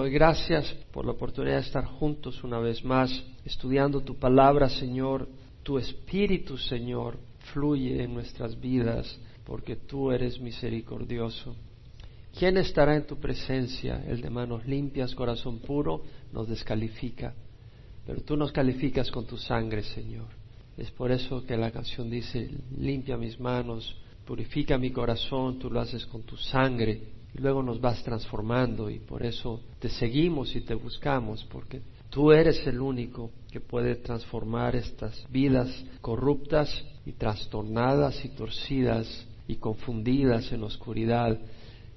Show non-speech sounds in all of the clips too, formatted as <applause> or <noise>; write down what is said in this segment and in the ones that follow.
Doy gracias por la oportunidad de estar juntos una vez más, estudiando tu palabra, Señor. Tu espíritu, Señor, fluye en nuestras vidas porque tú eres misericordioso. ¿Quién estará en tu presencia? El de manos limpias, corazón puro, nos descalifica. Pero tú nos calificas con tu sangre, Señor. Es por eso que la canción dice, limpia mis manos, purifica mi corazón, tú lo haces con tu sangre luego nos vas transformando y por eso te seguimos y te buscamos porque tú eres el único que puede transformar estas vidas corruptas y trastornadas y torcidas y confundidas en oscuridad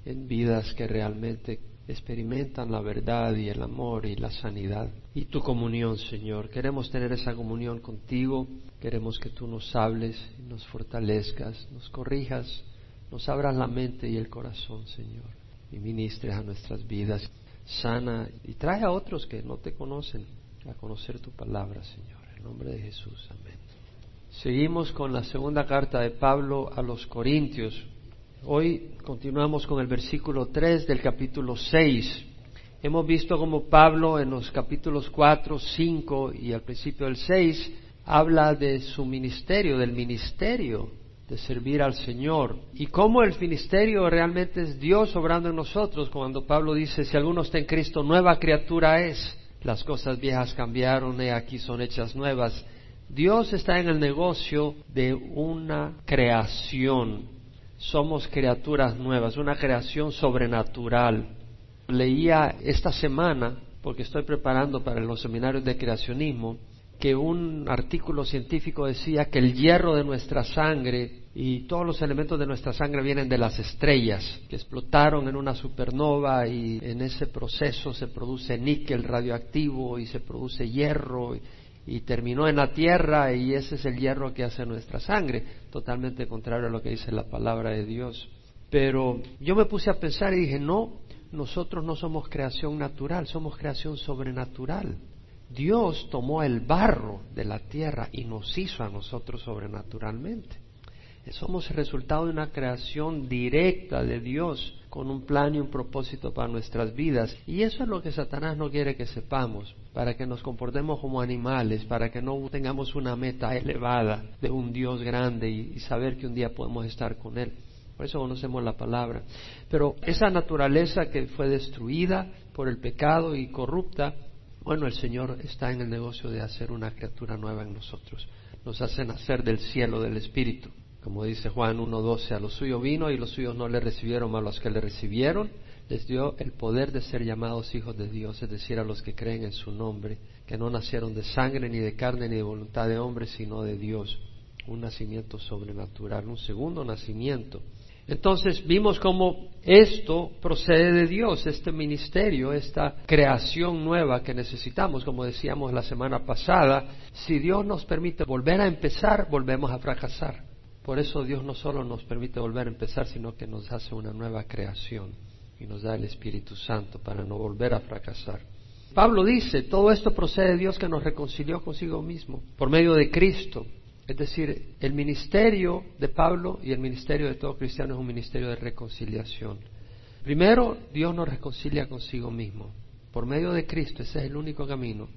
en vidas que realmente experimentan la verdad y el amor y la sanidad. Y tu comunión, Señor. Queremos tener esa comunión contigo, queremos que tú nos hables, nos fortalezcas, nos corrijas, nos abras la mente y el corazón, Señor, y ministres a nuestras vidas. Sana y trae a otros que no te conocen a conocer tu palabra, Señor. En nombre de Jesús, amén. Seguimos con la segunda carta de Pablo a los Corintios. Hoy continuamos con el versículo 3 del capítulo 6. Hemos visto como Pablo en los capítulos 4, 5 y al principio del 6 habla de su ministerio, del ministerio de servir al Señor. Y cómo el ministerio realmente es Dios obrando en nosotros cuando Pablo dice si alguno está en Cristo nueva criatura es. Las cosas viejas cambiaron y aquí son hechas nuevas. Dios está en el negocio de una creación. Somos criaturas nuevas una creación sobrenatural. Leía esta semana porque estoy preparando para los seminarios de creacionismo que un artículo científico decía que el hierro de nuestra sangre y todos los elementos de nuestra sangre vienen de las estrellas que explotaron en una supernova y en ese proceso se produce níquel radioactivo y se produce hierro y, terminó en la tierra y ese es el hierro que hace nuestra sangre, totalmente contrario a lo que dice la palabra de Dios. Pero yo me puse a pensar y dije, no, nosotros no somos creación natural, somos creación sobrenatural. Dios tomó el barro de la tierra y nos hizo a nosotros sobrenaturalmente. Somos el resultado de una creación directa de Dios con un plan y un propósito para nuestras vidas. Y eso es lo que Satanás no quiere que sepamos, para que nos comportemos como animales, para que no tengamos una meta elevada de un Dios grande y, saber que un día podemos estar con Él. Por eso conocemos la palabra. Pero esa naturaleza que fue destruida por el pecado y corrupta, bueno, el Señor está en el negocio de hacer una criatura nueva en nosotros. Nos hace nacer del cielo, del Espíritu. Como dice Juan 1.12, a los suyos vino y los suyos no le recibieron, a los que le recibieron les dio el poder de ser llamados hijos de Dios, es decir, a los que creen en su nombre, que no nacieron de sangre, ni de carne, ni de voluntad de hombre, sino de Dios. Un nacimiento sobrenatural, un segundo nacimiento. Entonces vimos cómo esto procede de Dios, este ministerio, esta creación nueva que necesitamos, como decíamos la semana pasada. Si Dios nos permite volver a empezar, volvemos a fracasar. Por eso Dios no solo nos permite volver a empezar, sino que nos hace una nueva creación y nos da el Espíritu Santo para no volver a fracasar. Pablo dice, todo esto procede de Dios que nos reconcilió consigo mismo por medio de Cristo. Es decir, el ministerio de Pablo y el ministerio de todo cristiano es un ministerio de reconciliación. Primero, Dios nos reconcilia consigo mismo. Por medio de Cristo, ese es el único camino.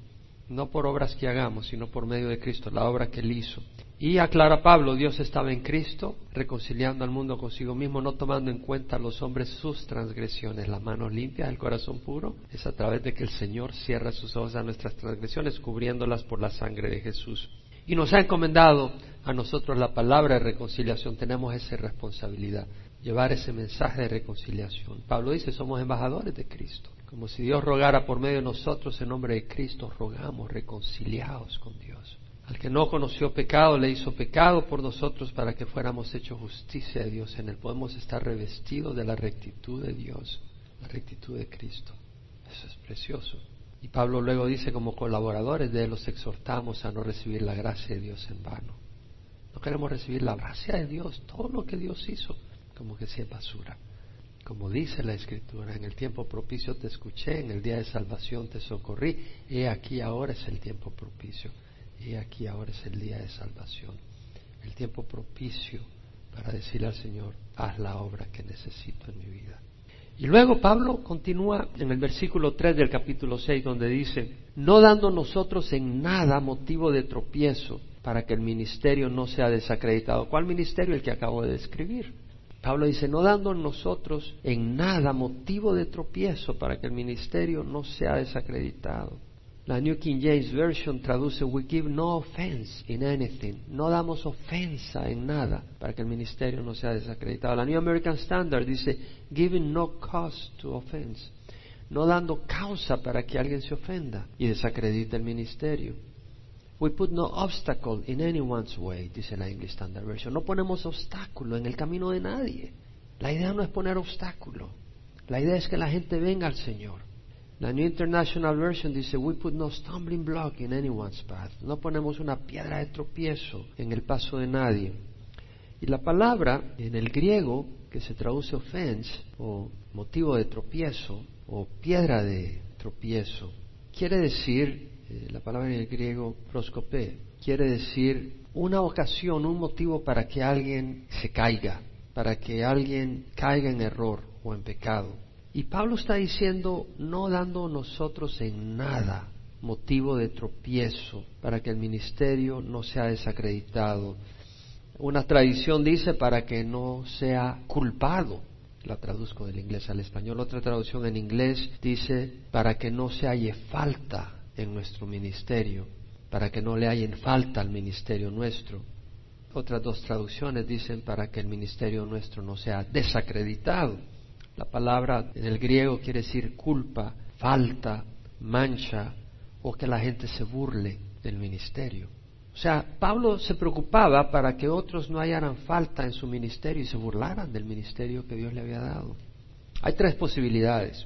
No por obras que hagamos, sino por medio de Cristo, la obra que Él hizo. Y aclara Pablo, Dios estaba en Cristo, reconciliando al mundo consigo mismo, no tomando en cuenta a los hombres sus transgresiones, las manos limpias, el corazón puro, es a través de que el Señor cierra sus ojos a nuestras transgresiones, cubriéndolas por la sangre de Jesús. Y nos ha encomendado a nosotros la palabra de reconciliación, tenemos esa responsabilidad, llevar ese mensaje de reconciliación. Pablo dice, somos embajadores de Cristo, como si Dios rogara por medio de nosotros en nombre de Cristo, rogamos reconciliados con Dios. Al que no conoció pecado, le hizo pecado por nosotros para que fuéramos hechos justicia de Dios. En él podemos estar revestidos de la rectitud de Dios, la rectitud de Cristo. Eso es precioso. Y Pablo luego dice, como colaboradores de los exhortamos a no recibir la gracia de Dios en vano. No queremos recibir la gracia de Dios, todo lo que Dios hizo, como que sea basura. Como dice la Escritura, en el tiempo propicio te escuché, en el día de salvación te socorrí, y aquí ahora es el tiempo propicio y aquí ahora es el día de salvación, el tiempo propicio para decirle al Señor, haz la obra que necesito en mi vida. Y luego Pablo continúa en el versículo 3 del capítulo 6 donde dice, no dando nosotros en nada motivo de tropiezo para que el ministerio no sea desacreditado. ¿Cuál ministerio? El que acabo de describir. Pablo dice, no dando nosotros en nada motivo de tropiezo para que el ministerio no sea desacreditado. La New King James Version traduce, we give no offense in anything. No damos ofensa en nada para que el ministerio no sea desacreditado. La New American Standard dice, giving no cause to offense. No dando causa para que alguien se ofenda y desacredite el ministerio. We put no obstacle in anyone's way, dice la English Standard Version. No ponemos obstáculo en el camino de nadie. La idea no es poner obstáculo. La idea es que la gente venga al Señor. La New International Version dice, we put no stumbling block in anyone's path. No ponemos una piedra de tropiezo en el paso de nadie. Y la palabra en el griego que se traduce offense o motivo de tropiezo o piedra de tropiezo quiere decir, eh, la palabra en el griego proscopé, quiere decir una ocasión, un motivo para que alguien se caiga, para que alguien caiga en error o en pecado. Y Pablo está diciendo, no dando nosotros en nada motivo de tropiezo para que el ministerio no sea desacreditado. Una tradición dice para que no sea culpado. La traduzco del inglés al español. Otra traducción en inglés dice para que no se halle falta en nuestro ministerio, para que no le hallen falta al ministerio nuestro. Otras dos traducciones dicen para que el ministerio nuestro no sea desacreditado. La palabra en el griego quiere decir culpa, falta, mancha o que la gente se burle del ministerio. O sea, Pablo se preocupaba para que otros no hallaran falta en su ministerio y se burlaran del ministerio que Dios le había dado. Hay tres posibilidades.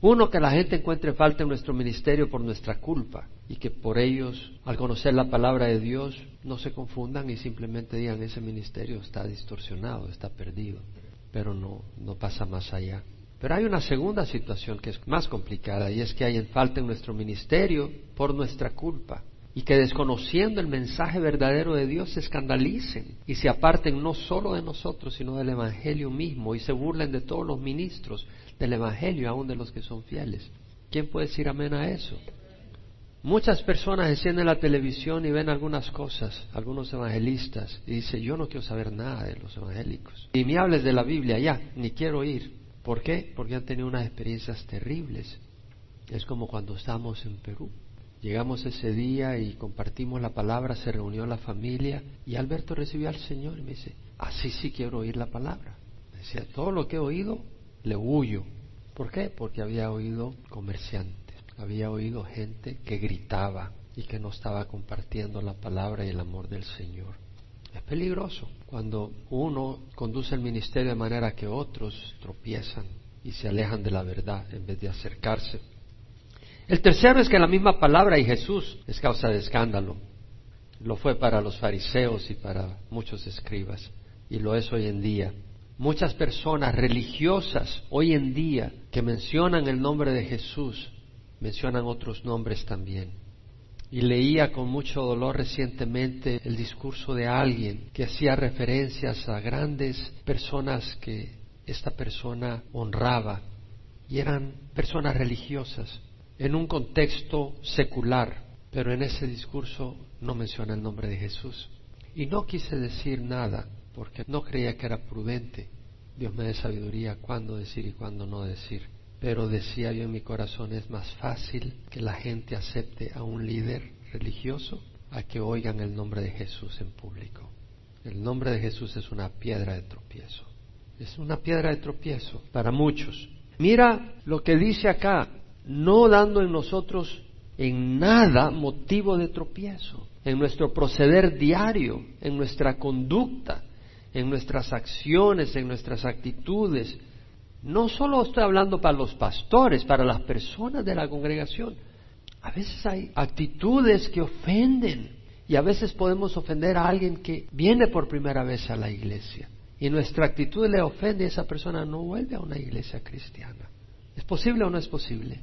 Uno, que la gente encuentre falta en nuestro ministerio por nuestra culpa y que por ellos, al conocer la palabra de Dios, no se confundan y simplemente digan ese ministerio está distorsionado, está perdido pero no, no pasa más allá. Pero hay una segunda situación que es más complicada y es que hay en falta en nuestro ministerio por nuestra culpa y que desconociendo el mensaje verdadero de Dios se escandalicen y se aparten no solo de nosotros sino del Evangelio mismo y se burlen de todos los ministros del Evangelio, aun de los que son fieles. ¿Quién puede decir amén a eso? Muchas personas encienden la televisión y ven algunas cosas, algunos evangelistas, y dicen, yo no quiero saber nada de los evangélicos. Y me hables de la Biblia ya, ni quiero ir. ¿Por qué? Porque han tenido unas experiencias terribles. Es como cuando estábamos en Perú. Llegamos ese día y compartimos la palabra, se reunió la familia y Alberto recibió al Señor y me dice, así sí quiero oír la palabra. Me decía, todo lo que he oído, le huyo. ¿Por qué? Porque había oído comerciante había oído gente que gritaba y que no estaba compartiendo la palabra y el amor del Señor. Es peligroso cuando uno conduce el ministerio de manera que otros tropiezan y se alejan de la verdad en vez de acercarse. El tercero es que la misma palabra y Jesús es causa de escándalo. Lo fue para los fariseos y para muchos escribas y lo es hoy en día. Muchas personas religiosas hoy en día que mencionan el nombre de Jesús mencionan otros nombres también. Y leía con mucho dolor recientemente el discurso de alguien que hacía referencias a grandes personas que esta persona honraba y eran personas religiosas en un contexto secular, pero en ese discurso no menciona el nombre de Jesús. Y no quise decir nada porque no creía que era prudente. Dios me dé sabiduría cuándo decir y cuándo no decir. Pero decía yo en mi corazón, es más fácil que la gente acepte a un líder religioso a que oigan el nombre de Jesús en público. El nombre de Jesús es una piedra de tropiezo. Es una piedra de tropiezo para muchos. Mira lo que dice acá, no dando en nosotros en nada motivo de tropiezo, en nuestro proceder diario, en nuestra conducta, en nuestras acciones, en nuestras actitudes, no solo estoy hablando para los pastores, para las personas de la congregación. A veces hay actitudes que ofenden y a veces podemos ofender a alguien que viene por primera vez a la iglesia y nuestra actitud le ofende y esa persona no vuelve a una iglesia cristiana. ¿Es posible o no es posible?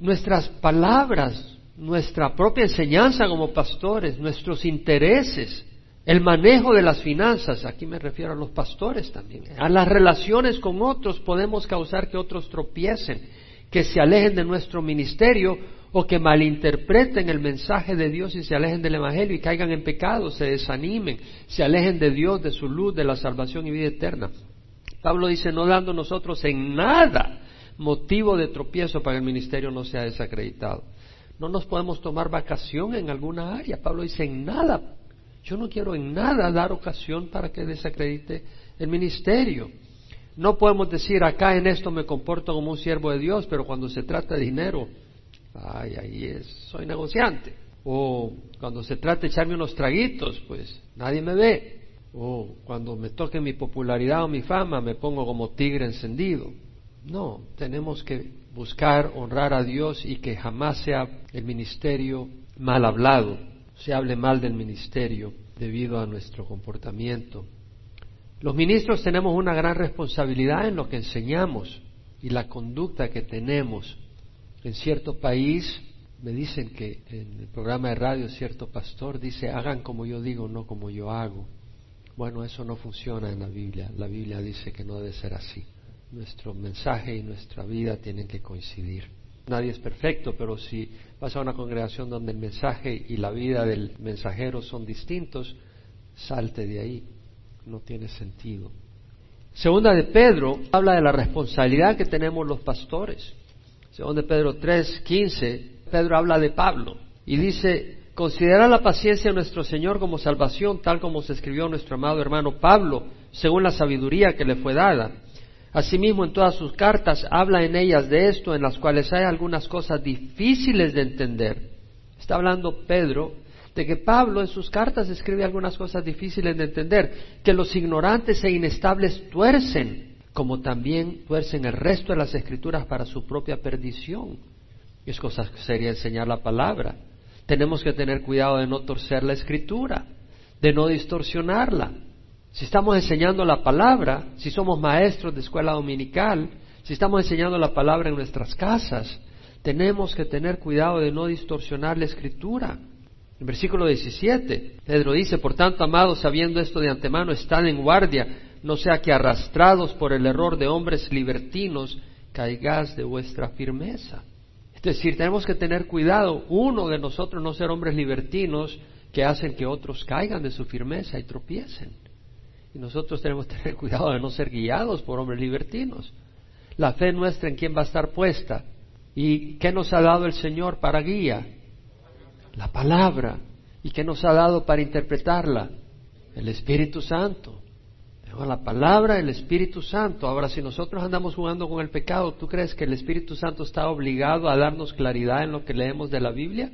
Nuestras palabras, nuestra propia enseñanza como pastores, nuestros intereses el manejo de las finanzas, aquí me refiero a los pastores también, a las relaciones con otros podemos causar que otros tropiecen, que se alejen de nuestro ministerio o que malinterpreten el mensaje de Dios y se alejen del Evangelio y caigan en pecado, se desanimen, se alejen de Dios, de su luz, de la salvación y vida eterna. Pablo dice, no dando nosotros en nada motivo de tropiezo para que el ministerio no sea desacreditado. No nos podemos tomar vacación en alguna área. Pablo dice, en nada. Yo no quiero en nada dar ocasión para que desacredite el ministerio. No podemos decir, acá en esto me comporto como un siervo de Dios, pero cuando se trata de dinero, ay, ahí es, soy negociante. O cuando se trata de echarme unos traguitos, pues nadie me ve. O cuando me toque mi popularidad o mi fama, me pongo como tigre encendido. No, tenemos que buscar honrar a Dios y que jamás sea el ministerio mal hablado, se hable mal del ministerio debido a nuestro comportamiento. Los ministros tenemos una gran responsabilidad en lo que enseñamos y la conducta que tenemos. En cierto país me dicen que en el programa de radio cierto pastor dice, hagan como yo digo, no como yo hago. Bueno, eso no funciona en la Biblia. La Biblia dice que no debe ser así nuestro mensaje y nuestra vida tienen que coincidir. Nadie es perfecto, pero si vas a una congregación donde el mensaje y la vida del mensajero son distintos, salte de ahí. No tiene sentido. Segunda de Pedro habla de la responsabilidad que tenemos los pastores. Segunda de Pedro 3, 15, Pedro habla de Pablo y dice, considera la paciencia de nuestro Señor como salvación, tal como se escribió nuestro amado hermano Pablo, según la sabiduría que le fue dada Asimismo, en todas sus cartas habla en ellas de esto, en las cuales hay algunas cosas difíciles de entender. Está hablando Pedro de que Pablo en sus cartas escribe algunas cosas difíciles de entender, que los ignorantes e inestables tuercen, como también tuercen el resto de las escrituras para su propia perdición. Es cosa sería enseñar la palabra. Tenemos que tener cuidado de no torcer la escritura, de no distorsionarla. Si estamos enseñando la palabra, si somos maestros de escuela dominical, si estamos enseñando la palabra en nuestras casas, tenemos que tener cuidado de no distorsionar la escritura. En versículo 17, Pedro dice, por tanto, amados, sabiendo esto de antemano, están en guardia, no sea que arrastrados por el error de hombres libertinos, caigáis de vuestra firmeza. Es decir, tenemos que tener cuidado, uno de nosotros no ser hombres libertinos que hacen que otros caigan de su firmeza y tropiecen. Y nosotros tenemos que tener <laughs> cuidado de no ser guiados por hombres libertinos. La fe nuestra en quién va a estar puesta. ¿Y qué nos ha dado el Señor para guía? La palabra. ¿Y qué nos ha dado para interpretarla? El Espíritu Santo. la palabra, el Espíritu Santo. Ahora, si nosotros andamos jugando con el pecado, ¿tú crees que el Espíritu Santo está obligado a darnos claridad en lo que leemos de la Biblia?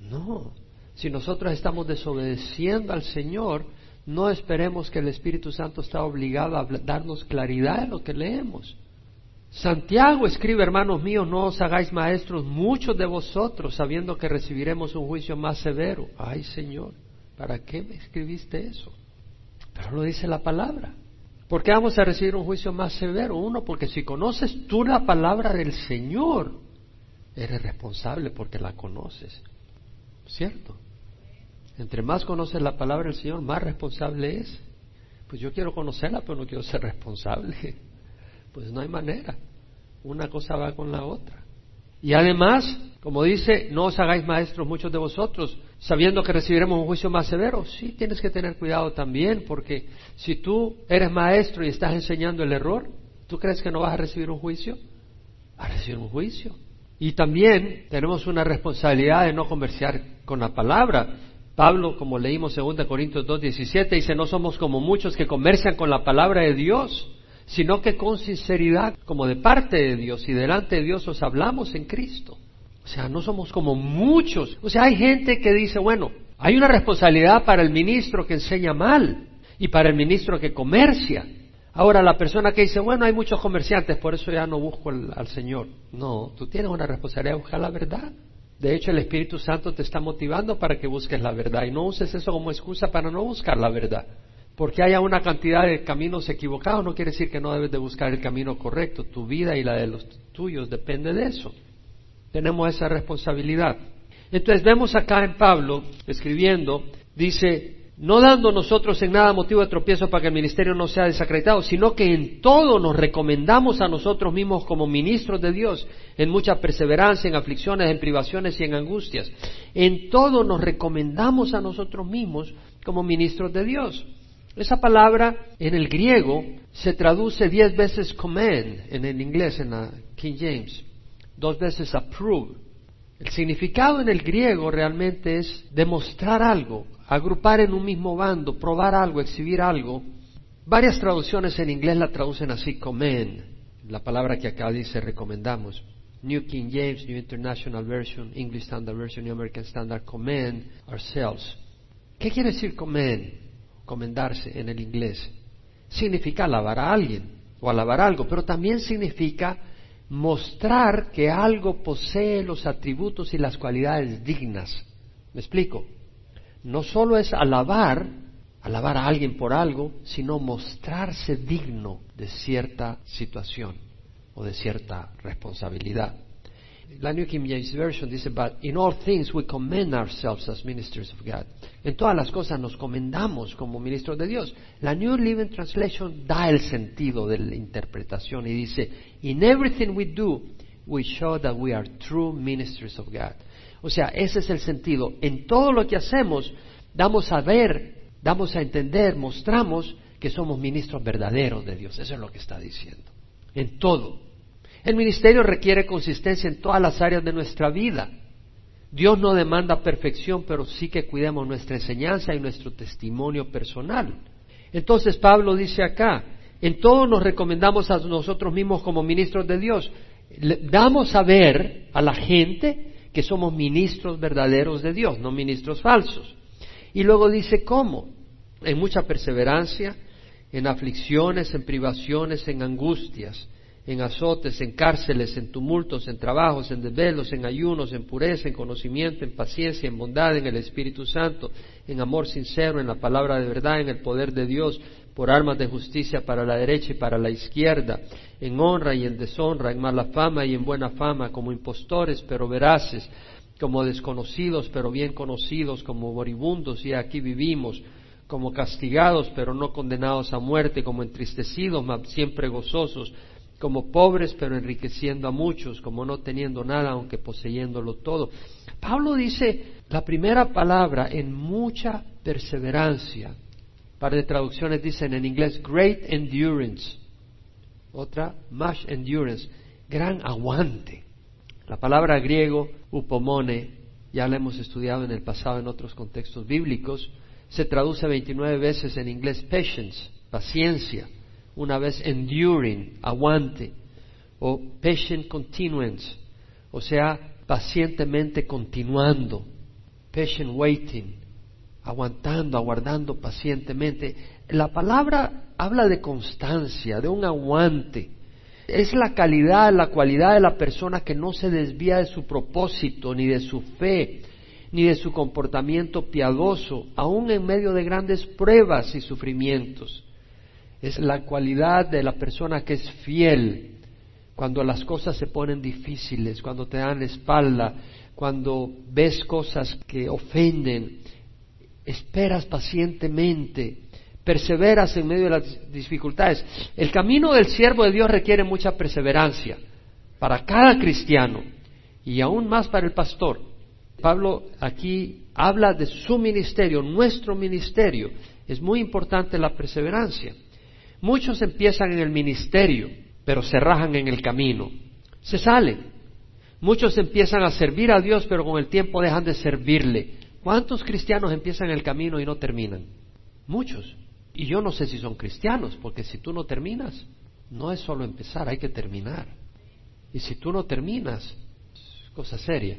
No. Si nosotros estamos desobedeciendo al Señor, no esperemos que el Espíritu Santo está obligado a darnos claridad en lo que leemos. Santiago escribe, hermanos míos, no os hagáis maestros muchos de vosotros, sabiendo que recibiremos un juicio más severo. Ay, Señor, ¿para qué me escribiste eso? Pero lo dice la palabra. ¿Por qué vamos a recibir un juicio más severo? Uno, porque si conoces tú la palabra del Señor, eres responsable porque la conoces. ¿Cierto? Entre más conoces la palabra del Señor, más responsable es. Pues yo quiero conocerla, pero no quiero ser responsable. <laughs> Pues no hay manera. Una cosa va con la otra. Y además, como dice, no os hagáis maestros muchos de vosotros, sabiendo que recibiremos un juicio más severo. Sí, tienes que tener cuidado también, porque si tú eres maestro y estás enseñando el error, ¿tú crees que no vas a recibir un juicio? Vas a recibir un juicio. Y también tenemos una responsabilidad de no conversar con la palabra. Pablo, como leímos en 2 Corintios 2.17, dice, no somos como muchos que comercian con la palabra de Dios, sino que con sinceridad, como de parte de Dios y delante de Dios os hablamos en Cristo. O sea, no somos como muchos. O sea, hay gente que dice, bueno, hay una responsabilidad para el ministro que enseña mal y para el ministro que comercia. Ahora, la persona que dice, bueno, hay muchos comerciantes, por eso ya no busco al Señor. No, tú tienes una responsabilidad de buscar la verdad. De hecho, el Espíritu Santo te está motivando para que busques la verdad y no uses eso como excusa para no buscar la verdad. Porque haya una cantidad de caminos equivocados no quiere decir que no debes de buscar el camino correcto. Tu vida y la de los tuyos depende de eso. Tenemos esa responsabilidad. Entonces vemos acá en Pablo escribiendo, dice, no dando nosotros en nada motivo de tropiezo para que el ministerio no sea desacreditado, sino que en todo nos recomendamos a nosotros mismos como ministros de Dios, en mucha perseverancia, en aflicciones, en privaciones y en angustias. En todo nos recomendamos a nosotros mismos como ministros de Dios. Esa palabra en el griego se traduce diez veces command en el inglés, en la King James, dos veces approve. El significado en el griego realmente es demostrar algo, agrupar en un mismo bando, probar algo, exhibir algo. Varias traducciones en inglés la traducen así, commend, la palabra que acá dice recomendamos. New King James, New International Version, English Standard Version, New American Standard, commend ourselves. ¿Qué quiere decir commend? Comendarse en el inglés. Significa alabar a alguien o alabar algo, pero también significa mostrar que algo posee los atributos y las cualidades dignas. ¿Me explico? No solo es alabar, alabar a alguien por algo, sino mostrarse digno de cierta situación o de cierta responsabilidad. La New King James Version dice, but in all things we commend ourselves as ministers of God. En todas las cosas nos comendamos como ministros de Dios. La New Living Translation da el sentido de la interpretación y dice, in everything we do, we show that we are true ministers of God. O sea, ese es el sentido. En todo lo que hacemos, damos a ver, damos a entender, mostramos que somos ministros verdaderos de Dios. Eso es lo que está diciendo. En todo. El ministerio requiere consistencia en todas las áreas de nuestra vida. Dios no demanda perfección, pero sí que cuidemos nuestra enseñanza y nuestro testimonio personal. Entonces Pablo dice acá, en todo nos recomendamos a nosotros mismos como ministros de Dios. damos a ver a la gente que somos ministros verdaderos de Dios, no ministros falsos. Y luego dice cómo, en mucha perseverancia, en aflicciones, en privaciones, en angustias, en azotes, en cárceles, en tumultos, en trabajos, en desvelos, en ayunos, en pureza, en conocimiento, en paciencia, en bondad, en el Espíritu Santo, en amor sincero, en la palabra de verdad, en el poder de Dios, por armas de justicia para la derecha y para la izquierda, en honra y en deshonra, en mala fama y en buena fama, como impostores pero veraces, como desconocidos pero bien conocidos, como moribundos y aquí vivimos, como castigados pero no condenados a muerte, como entristecidos siempre gozosos, como pobres pero enriqueciendo a muchos, como no teniendo nada aunque poseyéndolo todo. Pablo dice la primera palabra en mucha perseverancia par de traducciones dicen en inglés great endurance. Otra, much endurance, gran aguante. La palabra griego, upomone, ya la hemos estudiado en el pasado en otros contextos bíblicos, se traduce 29 veces en inglés patience, paciencia, una vez enduring, aguante, o patient continuance, o sea, pacientemente continuando, patient waiting, aguantando, aguardando pacientemente. La palabra habla de constancia, de un aguante. Es la calidad, la cualidad de la persona que no se desvía de su propósito, ni de su fe, ni de su comportamiento piadoso, aun en medio de grandes pruebas y sufrimientos. Es la cualidad de la persona que es fiel cuando las cosas se ponen difíciles, cuando te dan espalda, cuando ves cosas que ofenden, esperas pacientemente, perseveras en medio de las dificultades. El camino del siervo de Dios requiere mucha perseverancia para cada cristiano y aún más para el pastor. Pablo aquí habla de su ministerio, nuestro ministerio. Es muy importante la perseverancia. Muchos empiezan en el ministerio, pero se rajan en el camino. Se salen. Muchos empiezan a servir a Dios, pero con el tiempo dejan de servirle. ¿Cuántos cristianos empiezan el camino y no terminan? Muchos. Y yo no sé si son cristianos, porque si tú no terminas, no es solo empezar, hay que terminar. Y si tú no terminas, es cosa seria.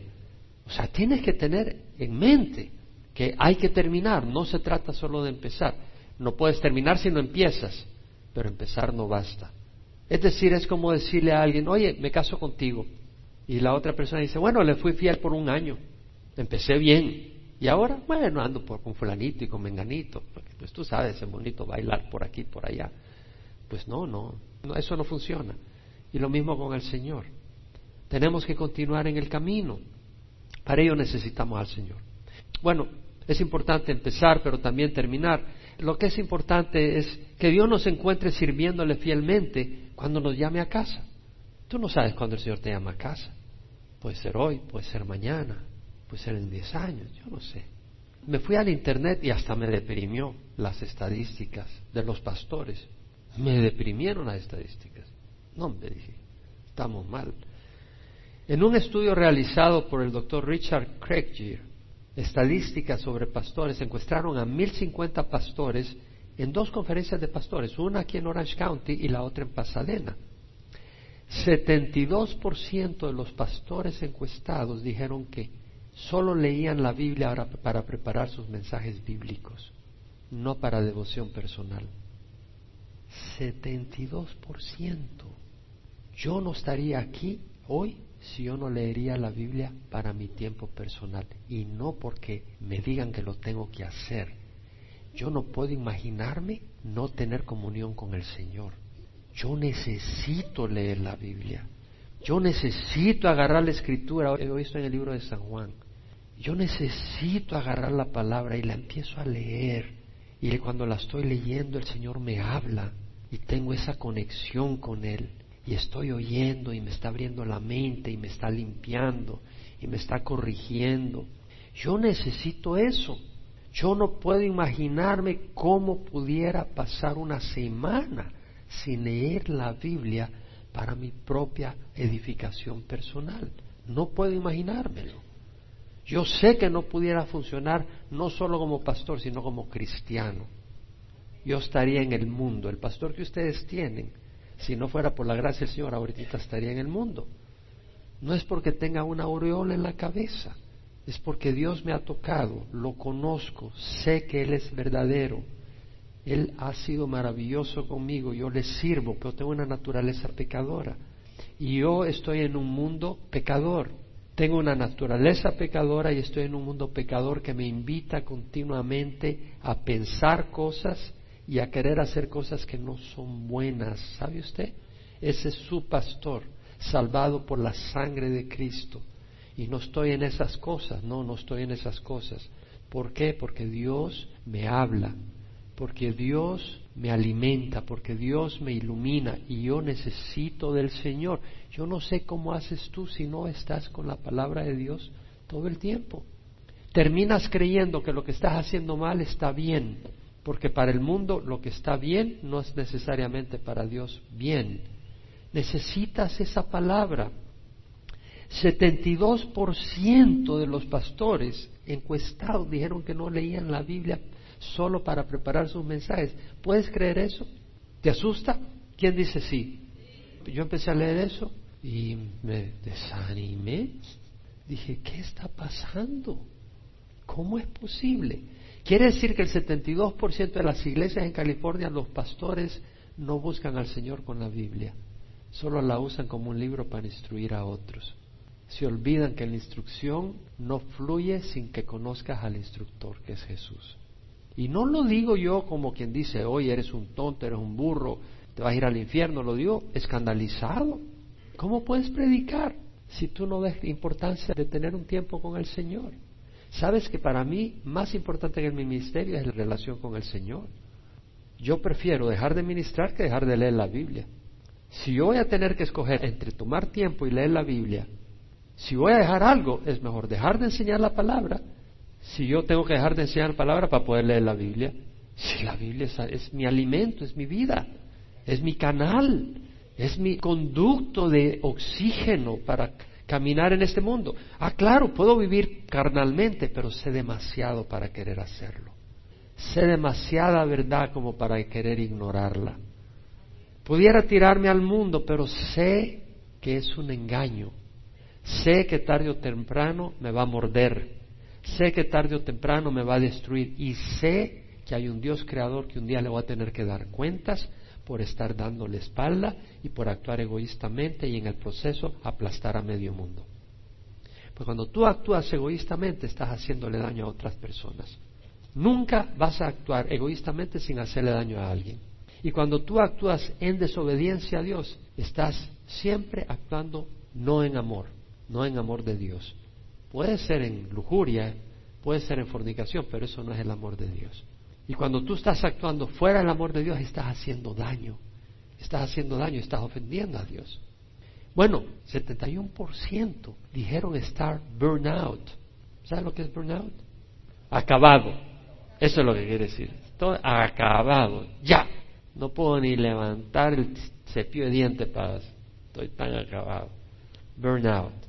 O sea, tienes que tener en mente que hay que terminar, no se trata solo de empezar. No puedes terminar si no empiezas, pero empezar no basta. Es decir, es como decirle a alguien, oye, me caso contigo. Y la otra persona dice, bueno, le fui fiel por un año, empecé bien, y ahora, bueno, ando por, con fulanito y con menganito, porque pues tú sabes, es bonito bailar por aquí, por allá. Pues no, no, no, eso no funciona. Y lo mismo con el Señor. Tenemos que continuar en el camino. Para ello necesitamos al Señor. Bueno, Es importante empezar, pero también terminar. Lo que es importante es que Dios nos encuentre sirviéndole fielmente cuando nos llame a casa. Tú no sabes cuándo el Señor te llama a casa. Puede ser hoy, puede ser mañana, puede ser en 10 años, yo no sé. Me fui al internet y hasta me deprimió las estadísticas de los pastores. Me deprimieron las estadísticas. No, me dije, estamos mal. En un estudio realizado por el doctor Richard Craigjear, estadísticas sobre pastores, encuestaron a 1050 pastores en dos conferencias de pastores, una aquí en Orange County y la otra en Pasadena. 72% de los pastores encuestados dijeron que solo leían la Biblia para preparar sus mensajes bíblicos, no para devoción personal. 72%. Yo no estaría aquí hoy si yo no leería la Biblia para mi tiempo personal y no porque me digan que lo tengo que hacer. Yo no puedo imaginarme no tener comunión con el Señor. Yo necesito leer la Biblia. Yo necesito agarrar la escritura. He visto en el libro de San Juan. Yo necesito agarrar la palabra y la empiezo a leer. Y cuando la estoy leyendo el Señor me habla y tengo esa conexión con Él y estoy oyendo y me está abriendo la mente y me está limpiando y me está corrigiendo. Yo necesito eso. Yo no puedo imaginarme cómo pudiera pasar una semana sin leer la Biblia para mi propia edificación personal. No puedo imaginármelo. Yo sé que no pudiera funcionar no solo como pastor, sino como cristiano. Yo estaría en el mundo. El pastor que ustedes tienen si no fuera por la gracia del Señor, ahorita estaría en el mundo. No es porque tenga una aureola en la cabeza, es porque Dios me ha tocado, lo conozco, sé que Él es verdadero. Él ha sido maravilloso conmigo, yo le sirvo, pero tengo una naturaleza pecadora. Y yo estoy en un mundo pecador. Tengo una naturaleza pecadora y estoy en un mundo pecador que me invita continuamente a pensar cosas y a querer hacer cosas que no son buenas. ¿Sabe usted? Ese es su pastor, salvado por la sangre de Cristo. Y no estoy en esas cosas, no, no estoy en esas cosas. ¿Por qué? Porque Dios me habla, porque Dios me alimenta, porque Dios me ilumina y yo necesito del Señor. Yo no sé cómo haces tú si no estás con la palabra de Dios todo el tiempo. Terminas creyendo que lo que estás haciendo mal está bien porque para el mundo lo que está bien no es necesariamente para Dios bien. Necesitas esa palabra. 72% de los pastores encuestados dijeron que no leían la Biblia solo para preparar sus mensajes. ¿Puedes creer eso? ¿Te asusta? ¿Quién dice sí? Yo empecé a leer eso y me desanimé. Dije, ¿qué está pasando? ¿Cómo es posible? Quiere decir que el 72% de las iglesias en California, los pastores no buscan al Señor con la Biblia, solo la usan como un libro para instruir a otros. Se olvidan que la instrucción no fluye sin que conozcas al instructor, que es Jesús. Y no lo digo yo como quien dice, oye, eres un tonto, eres un burro, te vas a ir al infierno, lo digo escandalizado. ¿Cómo puedes predicar si tú no das importancia de tener un tiempo con el Señor? Sabes que para mí más importante que mi ministerio es la relación con el Señor. Yo prefiero dejar de ministrar que dejar de leer la Biblia. Si yo voy a tener que escoger entre tomar tiempo y leer la Biblia, si voy a dejar algo, es mejor dejar de enseñar la palabra. Si yo tengo que dejar de enseñar la palabra para poder leer la Biblia, si la Biblia es, es mi alimento, es mi vida, es mi canal, es mi conducto de oxígeno para caminar en este mundo. Ah, claro, puedo vivir carnalmente, pero sé demasiado para querer hacerlo. Sé demasiada verdad como para querer ignorarla. Pudiera tirarme al mundo, pero sé que es un engaño. Sé que tarde o temprano me va a morder. Sé que tarde o temprano me va a destruir. Y sé que hay un Dios creador que un día le voy a tener que dar cuentas por estar dándole espalda y por actuar egoístamente y en el proceso aplastar a medio mundo. Pues cuando tú actúas egoístamente estás haciéndole daño a otras personas. Nunca vas a actuar egoístamente sin hacerle daño a alguien. Y cuando tú actúas en desobediencia a Dios, estás siempre actuando no en amor, no en amor de Dios. Puede ser en lujuria, puede ser en fornicación, pero eso no es el amor de Dios. Y cuando tú estás actuando fuera del amor de Dios, estás haciendo daño. Estás haciendo daño, estás ofendiendo a Dios. Bueno, 71% dijeron estar burnout. ¿Sabes lo que es burnout? Acabado. Eso es lo que quiere decir. Estoy acabado. Ya. No puedo ni levantar el cepillo de dientes para... Estoy tan acabado. Burnout.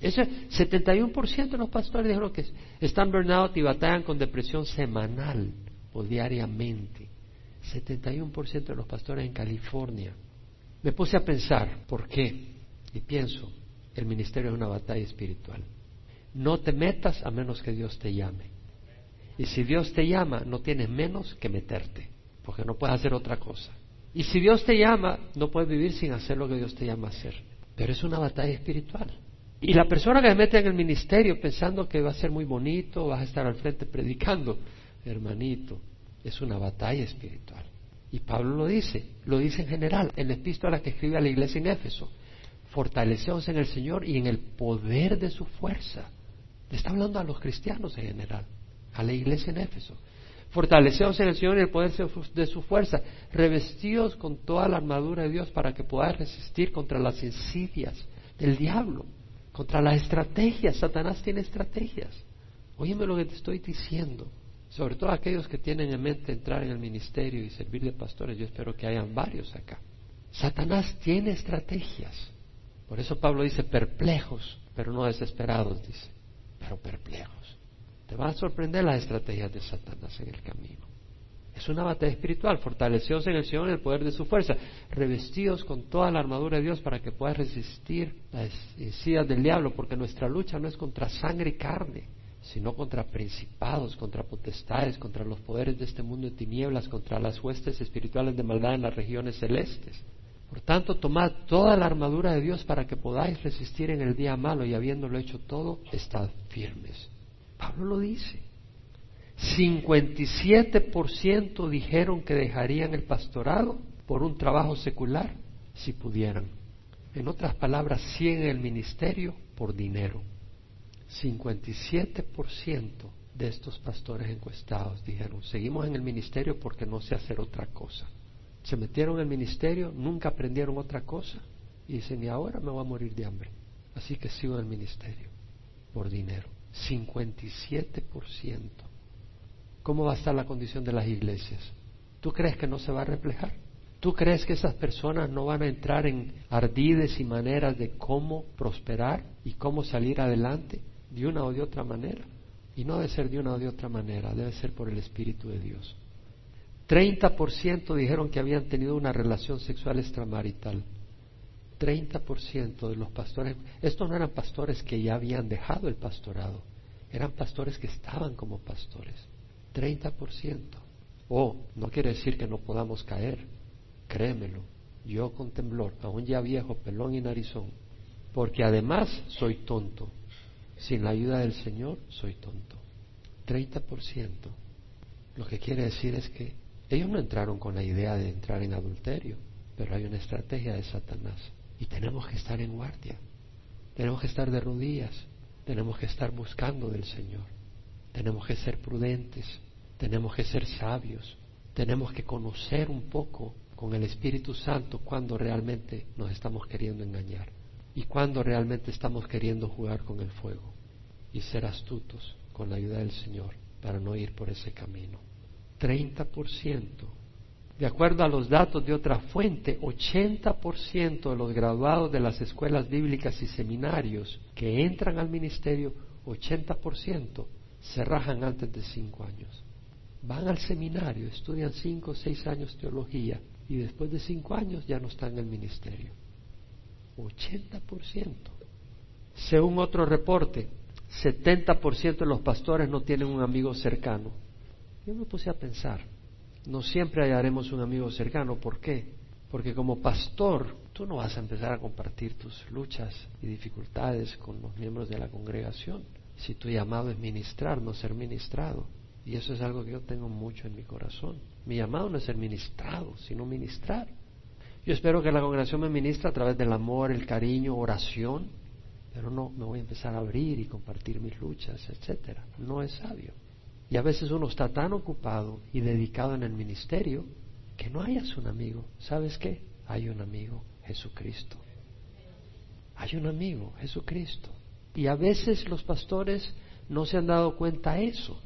Ese 71% de los pastores dijeron que están burnout y batallan con depresión semanal o diariamente. 71% de los pastores en California. Me puse a pensar, ¿por qué? Y pienso, el ministerio es una batalla espiritual. No te metas a menos que Dios te llame. Y si Dios te llama, no tienes menos que meterte, porque no puedes hacer otra cosa. Y si Dios te llama, no puedes vivir sin hacer lo que Dios te llama a hacer. Pero es una batalla espiritual. Y la persona que se mete en el ministerio pensando que va a ser muy bonito, vas a estar al frente predicando, hermanito, es una batalla espiritual. Y Pablo lo dice, lo dice en general, en la epístola que escribe a la iglesia en Éfeso. Fortaleceos en el Señor y en el poder de su fuerza. Le está hablando a los cristianos en general, a la iglesia en Éfeso. Fortaleceos en el Señor y en el poder de su fuerza. Revestidos con toda la armadura de Dios para que podáis resistir contra las insidias del diablo, contra las estrategias. Satanás tiene estrategias. Óyeme lo que te estoy diciendo sobre todo aquellos que tienen en mente entrar en el ministerio y servir de pastores, yo espero que hayan varios acá. Satanás tiene estrategias. Por eso Pablo dice perplejos, pero no desesperados, dice, pero perplejos. Te van a sorprender las estrategias de Satanás en el camino. Es una batalla espiritual, fortalecidos en el Señor en el poder de su fuerza, revestidos con toda la armadura de Dios para que puedas resistir las ideas del diablo, porque nuestra lucha no es contra sangre y carne, sino contra principados, contra potestades, contra los poderes de este mundo de tinieblas, contra las huestes espirituales de maldad en las regiones celestes. Por tanto, tomad toda la armadura de Dios para que podáis resistir en el día malo y habiéndolo hecho todo, estad firmes. Pablo lo dice. 57% dijeron que dejarían el pastorado por un trabajo secular si pudieran. En otras palabras, 100 en el ministerio por dinero. 57% de estos pastores encuestados dijeron, seguimos en el ministerio porque no sé hacer otra cosa. Se metieron en el ministerio, nunca aprendieron otra cosa y dicen, y ahora me voy a morir de hambre. Así que sigo en el ministerio por dinero. 57%. ¿Cómo va a estar la condición de las iglesias? ¿Tú crees que no se va a reflejar? ¿Tú crees que esas personas no van a entrar en ardides y maneras de cómo prosperar y cómo salir adelante? de una o de otra manera. Y no debe ser de una o de otra manera, debe ser por el Espíritu de Dios. 30% dijeron que habían tenido una relación sexual extramarital. 30% de los pastores, estos no eran pastores que ya habían dejado el pastorado, eran pastores que estaban como pastores. 30%. Oh, no quiere decir que no podamos caer, créemelo. Yo con temblor, aún ya viejo, pelón y narizón, porque además soy tonto sin la ayuda del Señor soy tonto. 30%. Lo que quiere decir es que ellos no entraron con la idea de entrar en adulterio, pero hay una estrategia de Satanás. Y tenemos que estar en guardia. Tenemos que estar de rodillas. Tenemos que estar buscando del Señor. Tenemos que ser prudentes. Tenemos que ser sabios. Tenemos que conocer un poco con el Espíritu Santo cuando realmente nos estamos queriendo engañar y cuando realmente estamos queriendo jugar con el fuego y ser astutos con la ayuda del Señor para no ir por ese camino. 30%. De acuerdo a los datos de otra fuente, 80% de los graduados de las escuelas bíblicas y seminarios que entran al ministerio, 80% se rajan antes de cinco años. Van al seminario, estudian cinco o seis años teología y después de cinco años ya no están en el ministerio. 80%. Según otro reporte, 70% de los pastores no tienen un amigo cercano. Yo me puse a pensar, no siempre hallaremos un amigo cercano. ¿Por qué? Porque como pastor, tú no vas a empezar a compartir tus luchas y dificultades con los miembros de la congregación. Si tu llamado es ministrar, no ser ministrado. Y eso es algo que yo tengo mucho en mi corazón. Mi llamado no es ser ministrado, sino ministrar. Yo espero que la congregación me ministre a través del amor, el cariño, oración, pero no me voy a empezar a abrir y compartir mis luchas, etcétera. No es sabio. Y a veces uno está tan ocupado y dedicado en el ministerio que no hayas un amigo. ¿Sabes qué? Hay un amigo, Jesucristo. Hay un amigo, Jesucristo. Y a veces los pastores no se han dado cuenta de eso.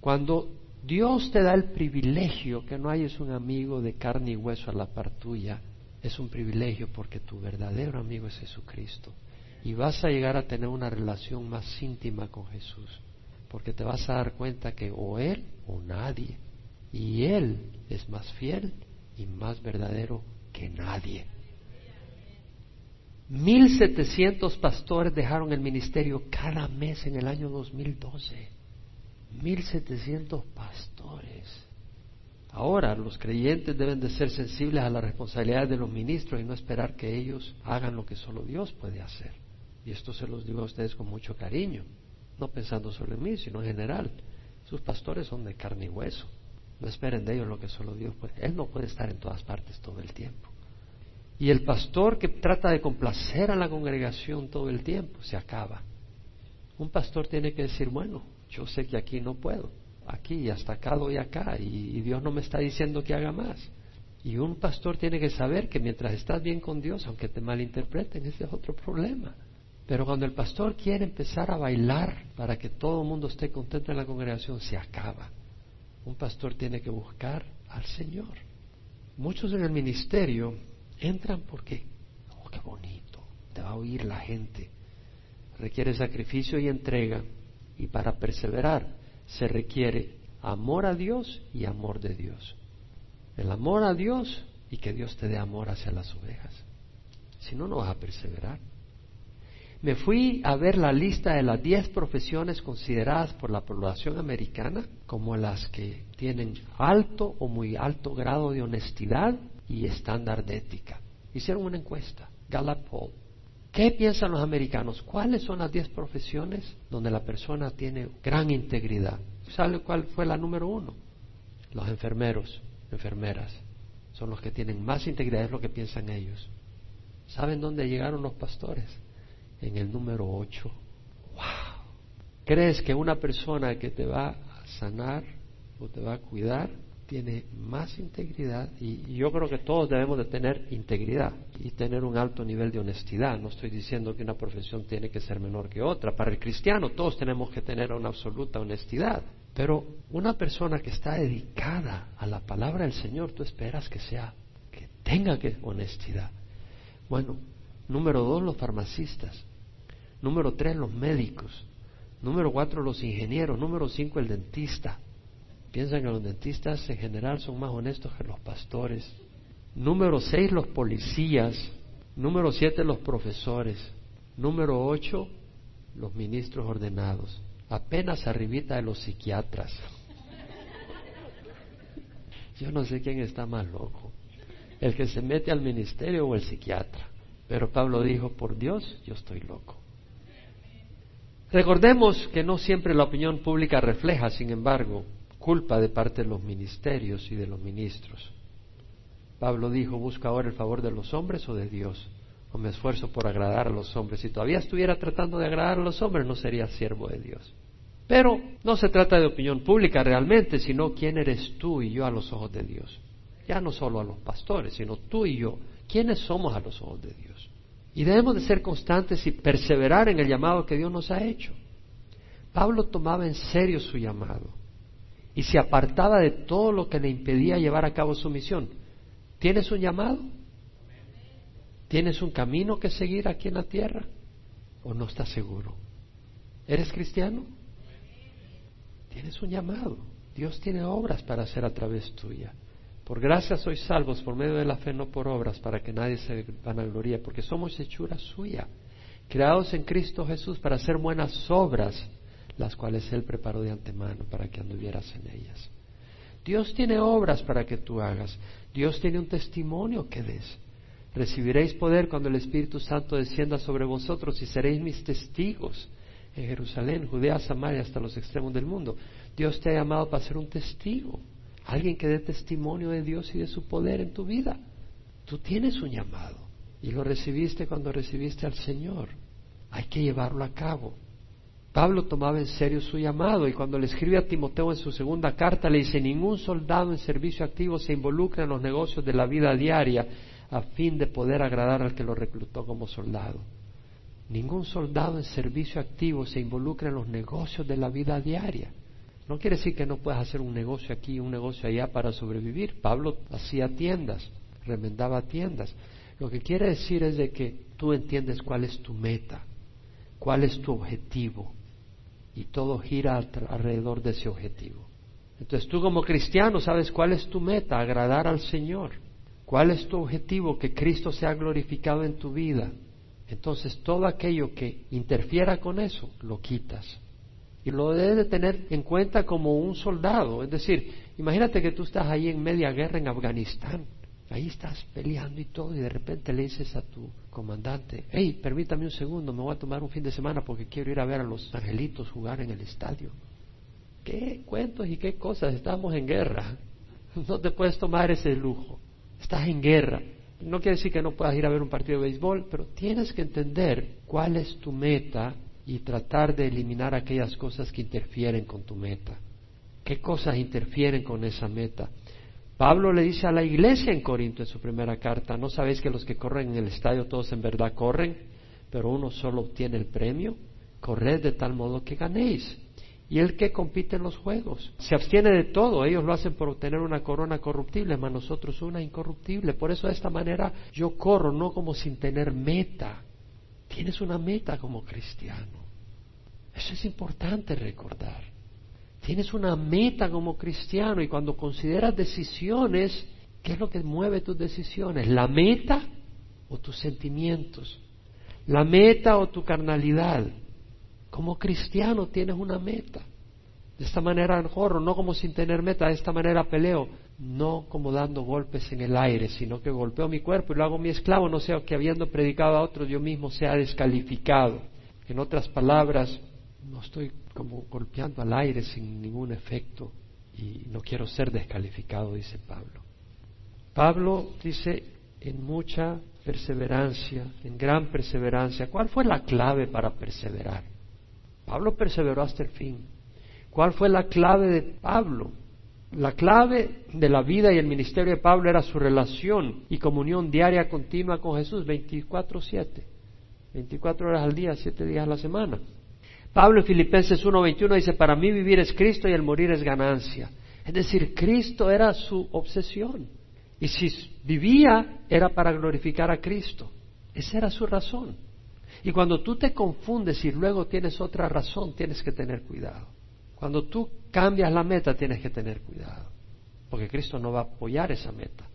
Cuando Dios te da el privilegio que no hayas un amigo de carne y hueso a la par tuya, es un privilegio porque tu verdadero amigo es Jesucristo. Y vas a llegar a tener una relación más íntima con Jesús, porque te vas a dar cuenta que o Él o nadie. Y Él es más fiel y más verdadero que nadie. Mil setecientos pastores dejaron el ministerio cada mes en el año 2012. Mil setecientos pastores. Ahora los creyentes deben de ser sensibles a la responsabilidad de los ministros y no esperar que ellos hagan lo que solo Dios puede hacer. Y esto se los digo a ustedes con mucho cariño, no pensando sobre mí, sino en general. Sus pastores son de carne y hueso. No esperen de ellos lo que solo Dios puede. Él no puede estar en todas partes todo el tiempo. Y el pastor que trata de complacer a la congregación todo el tiempo se acaba. Un pastor tiene que decir, bueno, yo sé que aquí no puedo, aquí y hasta acá doy acá y, Dios no me está diciendo que haga más. Y un pastor tiene que saber que mientras estás bien con Dios, aunque te malinterpreten, ese es otro problema. Pero cuando el pastor quiere empezar a bailar para que todo el mundo esté contento en la congregación, se acaba. Un pastor tiene que buscar al Señor. Muchos en el ministerio entran porque, oh, qué bonito, te va a oír la gente. Requiere sacrificio y entrega. Y para perseverar se requiere amor a Dios y amor de Dios. El amor a Dios y que Dios te dé amor hacia las ovejas. Si no, no vas a perseverar. Me fui a ver la lista de las diez profesiones consideradas por la población americana como las que tienen alto o muy alto grado de honestidad y estándar de ética. Hicieron una encuesta, Gallup Poll. ¿Qué piensan los americanos? ¿Cuáles son las diez profesiones donde la persona tiene gran integridad? ¿Sabe cuál fue la número uno? Los enfermeros, enfermeras. Son los que tienen más integridad, es lo que piensan ellos. ¿Saben dónde llegaron los pastores? en el número 8. ¡Wow! ¿Crees que una persona que te va a sanar o te va a cuidar tiene más integridad? Y, yo creo que todos debemos de tener integridad y tener un alto nivel de honestidad. No estoy diciendo que una profesión tiene que ser menor que otra. Para el cristiano todos tenemos que tener una absoluta honestidad. Pero una persona que está dedicada a la palabra del Señor, tú esperas que sea, que tenga que honestidad. Bueno, número dos, los farmacistas. Número tres, los médicos. Número cuatro, los ingenieros. Número cinco, el dentista. Piensan que los dentistas en general son más honestos que los pastores. Número seis, los policías. Número siete, los profesores. Número ocho, los ministros ordenados. Apenas arribita de los psiquiatras. Yo no sé quién está más loco, el que se mete al ministerio o el psiquiatra. Pero Pablo dijo, por Dios, yo estoy loco. Recordemos que no siempre la opinión pública refleja, sin embargo, culpa de parte de los ministerios y de los ministros. Pablo dijo, busca ahora el favor de los hombres o de Dios, o me esfuerzo por agradar a los hombres. Si todavía estuviera tratando de agradar a los hombres, no sería siervo de Dios. Pero no se trata de opinión pública realmente, sino quién eres tú y yo a los ojos de Dios. Ya no solo a los pastores, sino tú y yo. ¿Quiénes somos a los ojos de Dios? Y debemos de ser constantes y perseverar en el llamado que Dios nos ha hecho. Pablo tomaba en serio su llamado y se apartaba de todo lo que le impedía llevar a cabo su misión. ¿Tienes un llamado? ¿Tienes un camino que seguir aquí en la tierra? ¿O no estás seguro? ¿Eres cristiano? Tienes un llamado. Dios tiene obras para hacer a través tuya. Por gracia sois salvos por medio de la fe, no por obras, para que nadie se vanaglorie, porque somos hechura suya, creados en Cristo Jesús para hacer buenas obras, las cuales Él preparó de antemano para que anduvieras en ellas. Dios tiene obras para que tú hagas. Dios tiene un testimonio que des. Recibiréis poder cuando el Espíritu Santo descienda sobre vosotros y seréis mis testigos en Jerusalén, Judea, Samaria, hasta los extremos del mundo. Dios te ha llamado para ser un testigo alguien que dé testimonio de Dios y de su poder en tu vida. Tú tienes un llamado y lo recibiste cuando recibiste al Señor. hay que llevarlo a cabo. Pablo tomaba en serio su llamado y cuando le escribe a Timoteo en su segunda carta le dice, ningún soldado en servicio activo se involucra en los negocios de la vida diaria a fin de poder agradar al que lo reclutó como soldado. Ningún soldado en servicio activo se involucra en los negocios de la vida diaria. No quiere decir que no puedas hacer un negocio aquí y un negocio allá para sobrevivir. Pablo hacía tiendas, remendaba tiendas. Lo que quiere decir es de que tú entiendes cuál es tu meta, cuál es tu objetivo, y todo gira alrededor de ese objetivo. Entonces tú como cristiano sabes cuál es tu meta, agradar al Señor. ¿Cuál es tu objetivo? Que Cristo sea glorificado en tu vida. Entonces todo aquello que interfiera con eso, lo quitas. Y lo debes de tener en cuenta como un soldado. Es decir, imagínate que tú estás ahí en media guerra en Afganistán. Ahí estás peleando y todo y de repente le dices a tu comandante, hey, permítame un segundo, me voy a tomar un fin de semana porque quiero ir a ver a los angelitos jugar en el estadio. ¿Qué cuentos y qué cosas? Estamos en guerra. <laughs> No te puedes tomar ese lujo. Estás en guerra. No quiere decir que no puedas ir a ver un partido de béisbol, pero tienes que entender cuál es tu meta y tratar de eliminar aquellas cosas que interfieren con tu meta. ¿Qué cosas interfieren con esa meta? Pablo le dice a la iglesia en Corinto en su primera carta, ¿no sabéis que los que corren en el estadio todos en verdad corren, pero uno solo obtiene el premio? Corred de tal modo que ganéis. Y el que compite en los juegos se abstiene de todo. Ellos lo hacen por obtener una corona corruptible, mas nosotros una incorruptible. Por eso de esta manera yo corro, no como sin tener meta. Tienes una meta como cristiano. Eso es importante recordar. Tienes una meta como cristiano y cuando consideras decisiones, ¿qué es lo que mueve tus decisiones? ¿La meta o tus sentimientos? ¿La meta o tu carnalidad? Como cristiano tienes una meta. De esta manera corro, no como sin tener meta, de esta manera peleo, no como dando golpes en el aire, sino que golpeo mi cuerpo y lo hago mi esclavo, no sea que habiendo predicado a otros yo mismo sea descalificado. En otras palabras, no estoy como golpeando al aire sin ningún efecto y no quiero ser descalificado, dice Pablo. Pablo dice en mucha perseverancia, en gran perseverancia. ¿Cuál fue la clave para perseverar? Pablo perseveró hasta el fin. ¿Cuál fue la clave de Pablo? La clave de la vida y el ministerio de Pablo era su relación y comunión diaria continua con Jesús, 24/7, 24 horas al día, 7 días a la semana. Pablo en Filipenses 1:21 dice, para mí vivir es Cristo y el morir es ganancia. Es decir, Cristo era su obsesión. Y si vivía era para glorificar a Cristo. Esa era su razón. Y cuando tú te confundes y luego tienes otra razón, tienes que tener cuidado. Cuando tú cambias la meta, tienes que tener cuidado. Porque Cristo no va a apoyar esa meta.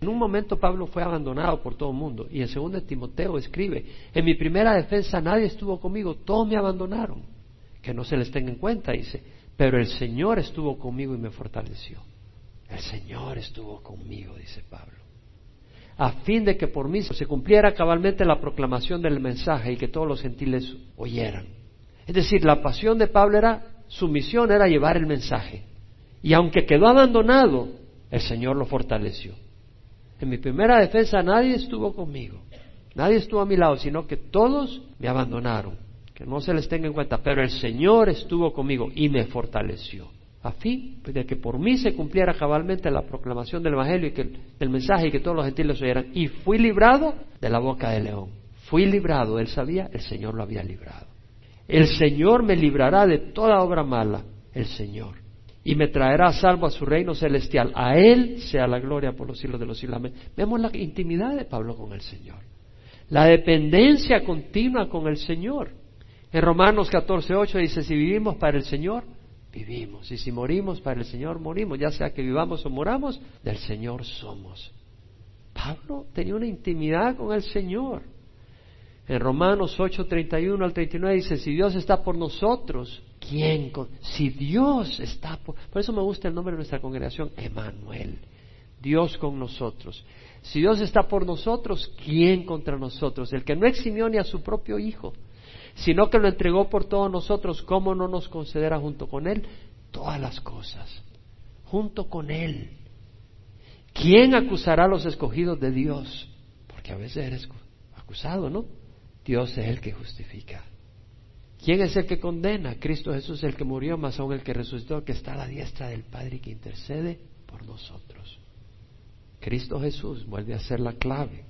En un momento Pablo fue abandonado por todo el mundo y en 2 Timoteo escribe, en mi primera defensa nadie estuvo conmigo, todos me abandonaron. Que no se les tenga en cuenta, dice, pero el Señor estuvo conmigo y me fortaleció. El Señor estuvo conmigo, dice Pablo. A fin de que por mí se cumpliera cabalmente la proclamación del mensaje y que todos los gentiles oyeran. Es decir, la pasión de Pablo era, su misión era llevar el mensaje. Y aunque quedó abandonado, el Señor lo fortaleció. En mi primera defensa nadie estuvo conmigo, nadie estuvo a mi lado, sino que todos me abandonaron. Que no se les tenga en cuenta, pero el Señor estuvo conmigo y me fortaleció. A fin de que por mí se cumpliera cabalmente la proclamación del Evangelio y que el mensaje y que todos los gentiles oyeran. Y fui librado de la boca del león. Fui librado, él sabía, el Señor lo había librado. El Señor me librará de toda obra mala, el Señor y me traerá salvo a su reino celestial. A Él sea la gloria por los siglos de los siglos. Vemos la intimidad de Pablo con el Señor. La dependencia continua con el Señor. En Romanos 14.8 dice, si vivimos para el Señor, vivimos. Y si morimos para el Señor, morimos. Ya sea que vivamos o moramos, del Señor somos. Pablo tenía una intimidad con el Señor. En Romanos 8, 31 al 39 dice, si Dios está por nosotros, ¿quién? si Dios está por... Por eso me gusta el nombre de nuestra congregación, Emanuel. Dios con nosotros. Si Dios está por nosotros, ¿quién contra nosotros? El que no eximió ni a su propio Hijo, sino que lo entregó por todos nosotros, ¿cómo no nos considera junto con Él todas las cosas? Junto con Él. ¿Quién acusará a los escogidos de Dios? Porque a veces eres acusado, ¿no? Dios es el que justifica. ¿Quién es el que condena? Cristo Jesús, el que murió, más aún el que resucitó, que está a la diestra del Padre y que intercede por nosotros. Cristo Jesús vuelve a ser la clave.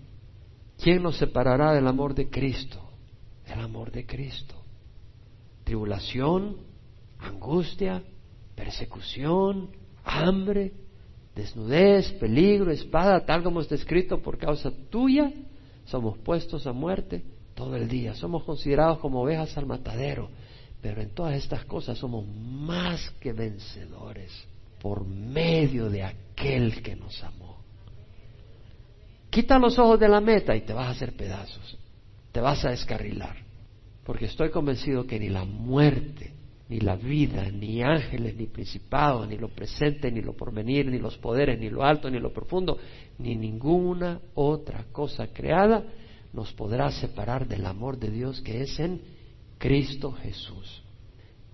¿Quién nos separará del amor de Cristo? El amor de Cristo. Tribulación, angustia, persecución, hambre, desnudez, peligro, espada, tal como está escrito, por causa tuya, somos puestos a muerte todo el día. Somos considerados como ovejas al matadero, pero en todas estas cosas somos más que vencedores por medio de aquel que nos amó. Quita los ojos de la meta y te vas a hacer pedazos, te vas a descarrilar, porque estoy convencido que ni la muerte, ni la vida, ni ángeles, ni principados, ni lo presente, ni lo porvenir, ni los poderes, ni lo alto, ni lo profundo, ni ninguna otra cosa creada nos podrá separar del amor de Dios que es en Cristo Jesús.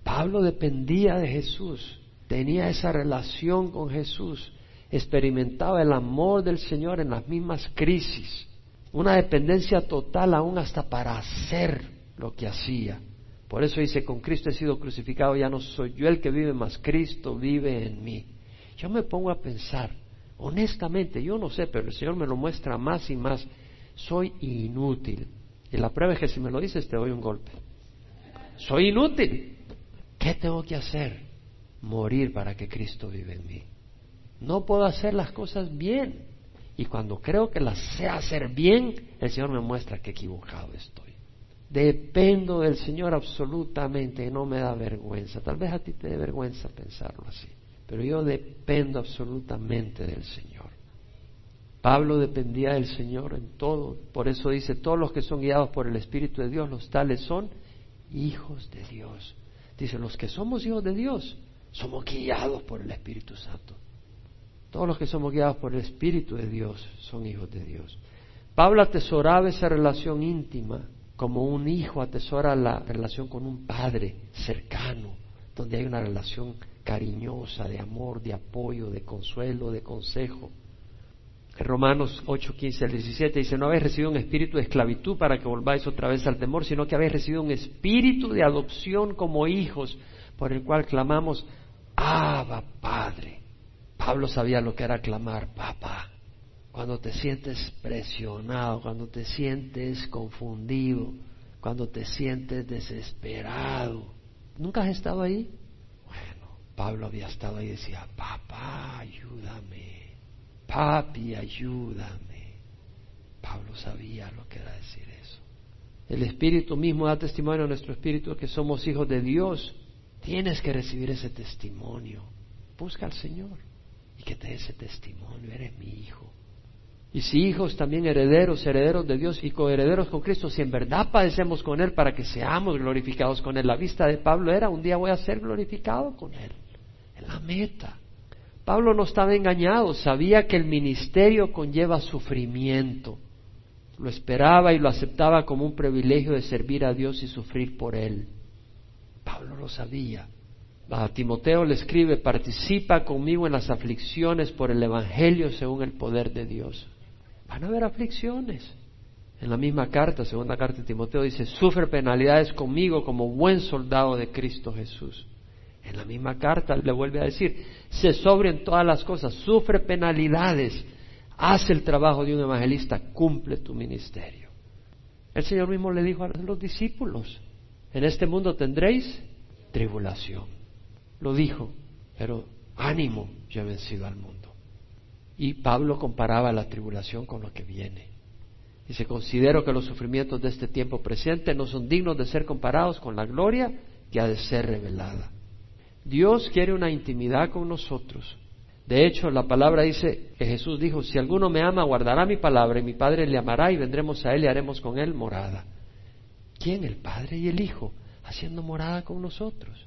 Pablo dependía de Jesús, tenía esa relación con Jesús, experimentaba el amor del Señor en las mismas crisis, una dependencia total aún hasta para hacer lo que hacía. Por eso dice, con Cristo he sido crucificado, ya no soy yo el que vive, más Cristo vive en mí. Yo me pongo a pensar, honestamente, yo no sé, pero el Señor me lo muestra más y más soy inútil. Y la prueba es que si me lo dices te doy un golpe. Soy inútil. ¿Qué tengo que hacer? Morir para que Cristo vive en mí. No puedo hacer las cosas bien. Y cuando creo que las sé hacer bien, el Señor me muestra que equivocado estoy. Dependo del Señor absolutamente y no me da vergüenza. Tal vez a ti te dé vergüenza pensarlo así. Pero yo dependo absolutamente del Señor. Pablo dependía del Señor en todo. Por eso dice, todos los que son guiados por el Espíritu de Dios, los tales son hijos de Dios. Dice, los que somos hijos de Dios, somos guiados por el Espíritu Santo. Todos los que somos guiados por el Espíritu de Dios son hijos de Dios. Pablo atesoraba esa relación íntima, como un hijo atesora la relación con un padre cercano, donde hay una relación cariñosa, de amor, de apoyo, de consuelo, de consejo. Romanos 8, 15 al 17 dice, no habéis recibido un espíritu de esclavitud para que volváis otra vez al temor, sino que habéis recibido un espíritu de adopción como hijos, por el cual clamamos, Abba Padre. Pablo sabía lo que era clamar, papá. Cuando te sientes presionado, cuando te sientes confundido, cuando te sientes desesperado. ¿Nunca has estado ahí? Bueno, Pablo había estado ahí y decía, papá, ayúdame papi, ayúdame. Pablo sabía lo que era decir eso. El Espíritu mismo da testimonio a nuestro Espíritu que somos hijos de Dios. Tienes que recibir ese testimonio. Busca al Señor y que te dé ese testimonio. Eres mi hijo. Y si hijos también herederos, herederos de Dios y coherederos con Cristo, si en verdad padecemos con Él para que seamos glorificados con Él. La vista de Pablo era, un día voy a ser glorificado con Él. En la meta. Pablo no estaba engañado, sabía que el ministerio conlleva sufrimiento. Lo esperaba y lo aceptaba como un privilegio de servir a Dios y sufrir por Él. Pablo lo sabía. A Timoteo le escribe, participa conmigo en las aflicciones por el Evangelio según el poder de Dios. Van a haber aflicciones. En la misma carta, segunda carta de Timoteo, dice, sufre penalidades conmigo como buen soldado de Cristo Jesús. En la misma carta le vuelve a decir, se sobre en todas las cosas, sufre penalidades, hace el trabajo de un evangelista, cumple tu ministerio. El Señor mismo le dijo a los discípulos, en este mundo tendréis tribulación. Lo dijo, pero ánimo, yo he vencido al mundo. Y Pablo comparaba la tribulación con lo que viene. Dice, considero que los sufrimientos de este tiempo presente no son dignos de ser comparados con la gloria que ha de ser revelada. Dios quiere una intimidad con nosotros. De hecho, la palabra dice que Jesús dijo, si alguno me ama, guardará mi palabra y mi Padre le amará y vendremos a él y haremos con él morada. ¿Quién? El Padre y el Hijo, haciendo morada con nosotros.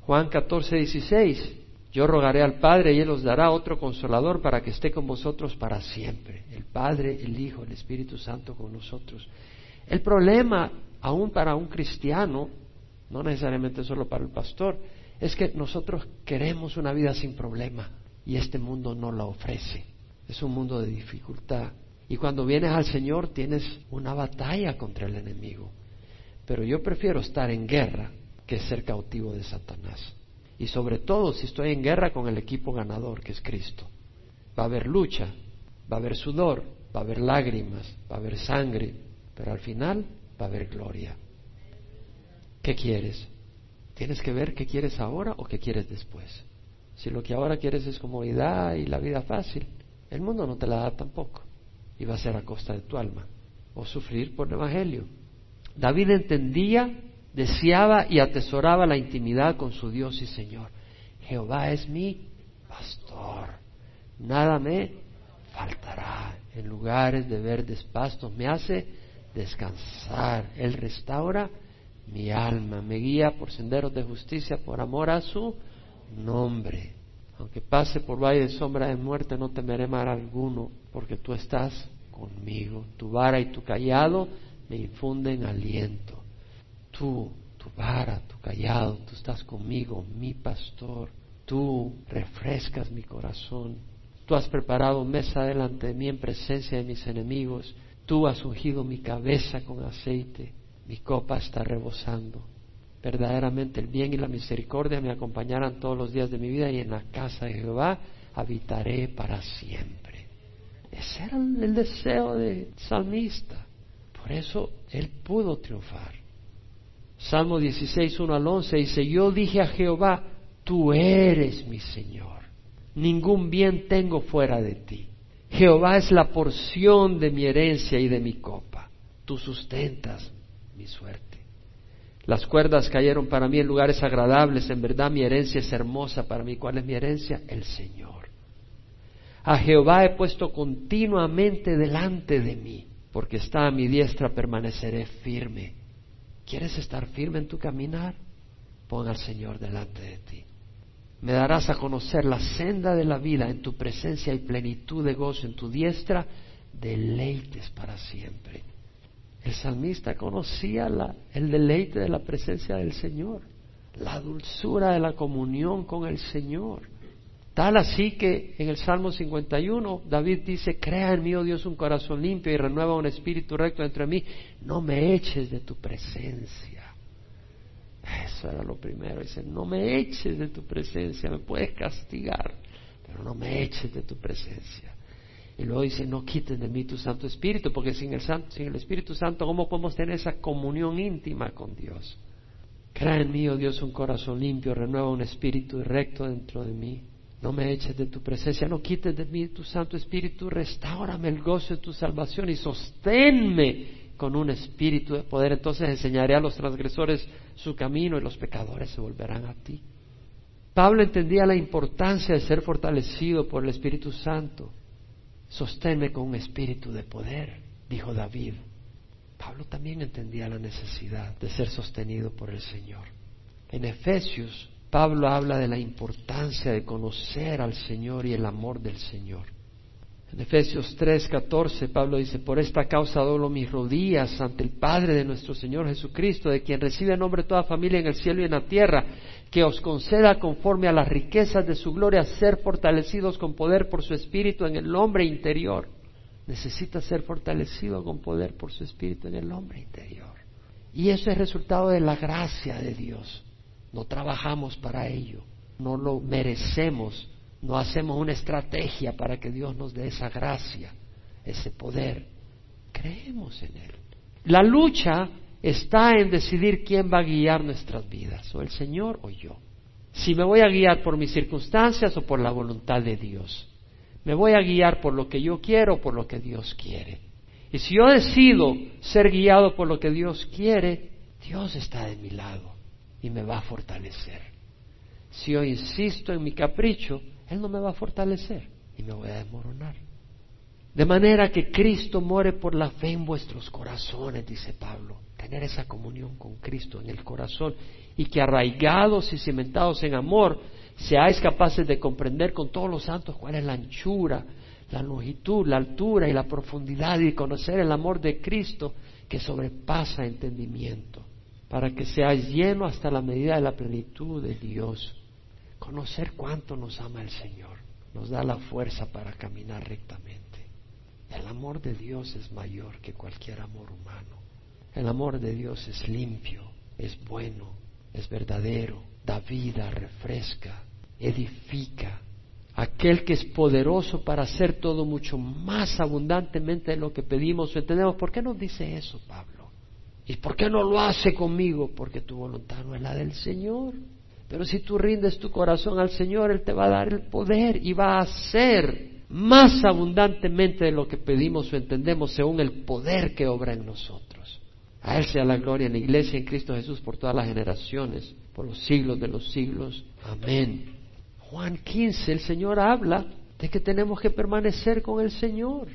Juan 14, 16. Yo rogaré al Padre y Él os dará otro consolador para que esté con vosotros para siempre. El Padre, el Hijo, el Espíritu Santo con nosotros. El problema, aún para un cristiano, no necesariamente solo para el pastor, es que nosotros queremos una vida sin problema y este mundo no la ofrece. Es un mundo de dificultad. Y cuando vienes al Señor tienes una batalla contra el enemigo. Pero yo prefiero estar en guerra que ser cautivo de Satanás. Y sobre todo si estoy en guerra con el equipo ganador, que es Cristo. Va a haber lucha, va a haber sudor, va a haber lágrimas, va a haber sangre, pero al final va a haber gloria. ¿Qué quieres? Tienes que ver qué quieres ahora o qué quieres después. Si lo que ahora quieres es comodidad y la vida fácil, el mundo no te la da tampoco. Y va a ser a costa de tu alma. O sufrir por el Evangelio. David entendía, deseaba y atesoraba la intimidad con su Dios y Señor. Jehová es mi pastor. Nada me faltará. En lugares de verdes pastos me hace descansar. Él restaura mi alma, me guía por senderos de justicia por amor a su nombre. Aunque pase por valle de sombra de muerte, no temeré mal alguno, porque tú estás conmigo. Tu vara y tu callado me infunden aliento. Tú, tu vara, tu callado, tú estás conmigo, mi pastor. Tú refrescas mi corazón. Tú has preparado mesa delante de mí en presencia de mis enemigos. Tú has ungido mi cabeza con aceite. Mi copa está rebosando verdaderamente el bien y la misericordia me acompañarán todos los días de mi vida y en la casa de Jehová habitaré para siempre. Ese era el deseo del salmista. Por eso él pudo triunfar. Salmo 16, 1 al 11 dice, yo dije a Jehová, tú eres mi Señor. Ningún bien tengo fuera de ti. Jehová es la porción de mi herencia y de mi copa. Tú sustentas mi suerte. Las cuerdas cayeron para mí en lugares agradables. En verdad mi herencia es hermosa para mí. ¿Cuál es mi herencia? El Señor. A Jehová he puesto continuamente delante de mí, porque está a mi diestra, permaneceré firme. ¿Quieres estar firme en tu caminar? Pon al Señor delante de ti. Me darás a conocer la senda de la vida en tu presencia y plenitud de gozo en tu diestra, deleites para siempre. El salmista conocía el deleite de la presencia del Señor, la dulzura de la comunión con el Señor. Tal así que en el Salmo 51 David dice, crea en mí, oh Dios, un corazón limpio y renueva un espíritu recto entre mí. No me eches de tu presencia. Eso era lo primero. Dice, no me eches de tu presencia, me puedes castigar, pero no me eches de tu presencia. Y luego dice, no quites de mí tu Santo Espíritu, porque sin el, Santo, sin el Espíritu Santo, ¿cómo podemos tener esa comunión íntima con Dios? Crea en mí, oh Dios, un corazón limpio, renueva un espíritu recto dentro de mí. No me eches de tu presencia, no quites de mí tu Santo Espíritu, restaurame el gozo de tu salvación y sosténme con un espíritu de poder. Entonces enseñaré a los transgresores su camino y los pecadores se volverán a ti. Pablo entendía la importancia de ser fortalecido por el Espíritu Santo. Sosténme con un espíritu de poder, dijo David. Pablo también entendía la necesidad de ser sostenido por el Señor. En Efesios, Pablo habla de la importancia de conocer al Señor y el amor del Señor. En Efesios 3:14 Pablo dice, por esta causa doblo mis rodillas ante el Padre de nuestro Señor Jesucristo, de quien recibe nombre toda familia en el cielo y en la tierra, que os conceda conforme a las riquezas de su gloria ser fortalecidos con poder por su Espíritu en el hombre interior. Necesita ser fortalecido con poder por su Espíritu en el hombre interior. Y eso es resultado de la gracia de Dios. No trabajamos para ello, no lo merecemos no hacemos una estrategia para que Dios nos dé esa gracia, ese poder. Creemos en Él. La lucha está en decidir quién va a guiar nuestras vidas, o el Señor o yo. Si me voy a guiar por mis circunstancias o por la voluntad de Dios. Me voy a guiar por lo que yo quiero o por lo que Dios quiere. Y si yo decido ser guiado por lo que Dios quiere, Dios está de mi lado y me va a fortalecer. Si yo insisto en mi capricho, él no me va a fortalecer y me voy a desmoronar. De manera que Cristo muere por la fe en vuestros corazones, dice Pablo. Tener esa comunión con Cristo en el corazón y que arraigados y cimentados en amor, seáis capaces de comprender con todos los santos cuál es la anchura, la longitud, la altura y la profundidad y conocer el amor de Cristo que sobrepasa entendimiento, para que seáis llenos hasta la medida de la plenitud de Dios. Conocer cuánto nos ama el Señor nos da la fuerza para caminar rectamente. El amor de Dios es mayor que cualquier amor humano. El amor de Dios es limpio, es bueno, es verdadero, da vida, refresca, edifica. Aquel que es poderoso para hacer todo mucho más abundantemente de lo que pedimos o entendemos. ¿Por qué nos dice eso, Pablo? ¿Y por qué no lo hace conmigo? Porque tu voluntad no es la del Señor. Pero si tú rindes tu corazón al Señor, Él te va a dar el poder y va a hacer más abundantemente de lo que pedimos o entendemos según el poder que obra en nosotros. A Él sea la gloria en la iglesia en Cristo Jesús por todas las generaciones, por los siglos de los siglos. Amén. Juan 15, el Señor habla de que tenemos que permanecer con el Señor.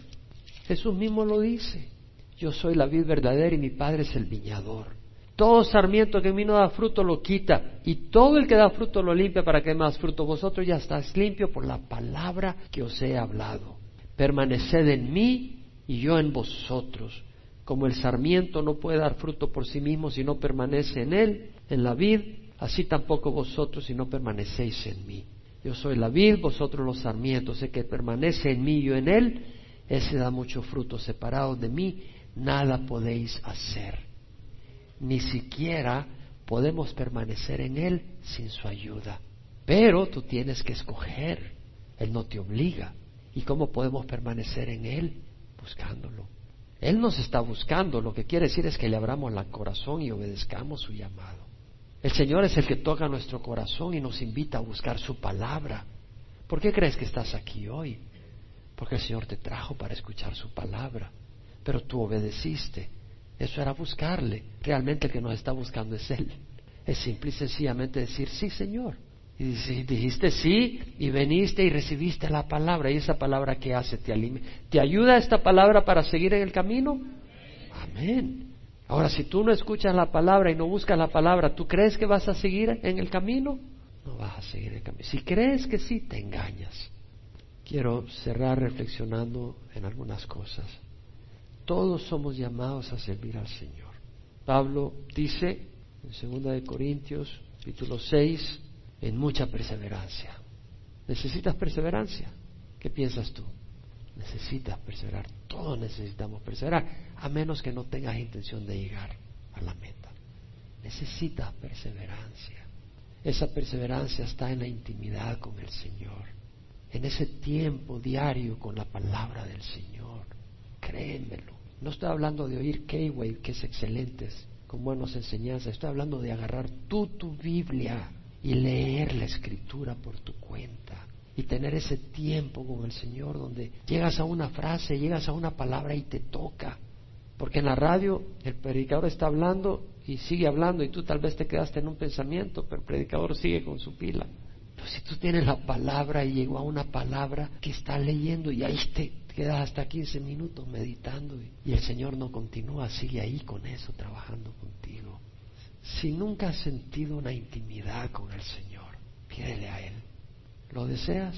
Jesús mismo lo dice. Yo soy la vid verdadera y mi Padre es el viñador. Todo sarmiento que en mí no da fruto lo quita y todo el que da fruto lo limpia para que más fruto. Vosotros ya estáis limpio por la palabra que os he hablado. Permaneced en mí y yo en vosotros. Como el sarmiento no puede dar fruto por sí mismo si no permanece en él, en la vid, así tampoco vosotros si no permanecéis en mí. Yo soy la vid, vosotros los sarmientos. El que permanece en mí y yo en él, ese da mucho fruto. Separados de mí, nada podéis hacer ni siquiera podemos permanecer en Él sin su ayuda. Pero tú tienes que escoger, Él no te obliga. ¿Y cómo podemos permanecer en Él? Buscándolo. Él nos está buscando, lo que quiere decir es que le abramos el corazón y obedezcamos su llamado. El Señor es el que toca nuestro corazón y nos invita a buscar su palabra. ¿Por qué crees que estás aquí hoy? Porque el Señor te trajo para escuchar su palabra, pero tú obedeciste eso era buscarle. Realmente el que nos está buscando es Él. Es simple y sencillamente decir, sí, Señor. Y dijiste sí y veniste y recibiste la palabra. ¿Y esa palabra qué hace? ¿Te, ¿Te ayuda esta palabra para seguir en el camino? Amén. Ahora, si tú no escuchas la palabra y no buscas la palabra, ¿tú crees que vas a seguir en el camino? No vas a seguir en el camino. Si crees que sí, te engañas. Quiero cerrar reflexionando en algunas cosas. Todos somos llamados a servir al Señor. Pablo dice en 2 de Corintios, capítulo 6, en mucha perseverancia. ¿Necesitas perseverancia? ¿Qué piensas tú? Necesitas perseverar. Todos necesitamos perseverar, a menos que no tengas intención de llegar a la meta. Necesitas perseverancia. Esa perseverancia está en la intimidad con el Señor, en ese tiempo diario con la palabra del Señor. Créemelo. No estoy hablando de oír K-Wave, que es excelente, con buenas enseñanzas. Estoy hablando de agarrar tú tu Biblia y leer la escritura por tu cuenta. Y tener ese tiempo con el Señor donde llegas a una frase, llegas a una palabra y te toca. Porque en la radio el predicador está hablando y sigue hablando y tú tal vez te quedaste en un pensamiento, pero el predicador sigue con su pila. Pero si tú tienes la palabra y llegó a una palabra que está leyendo y ahí te, quedas hasta 15 minutos meditando y, el Señor no continúa, sigue ahí con eso, trabajando contigo. Si nunca has sentido una intimidad con el Señor, pídele a Él. ¿Lo deseas?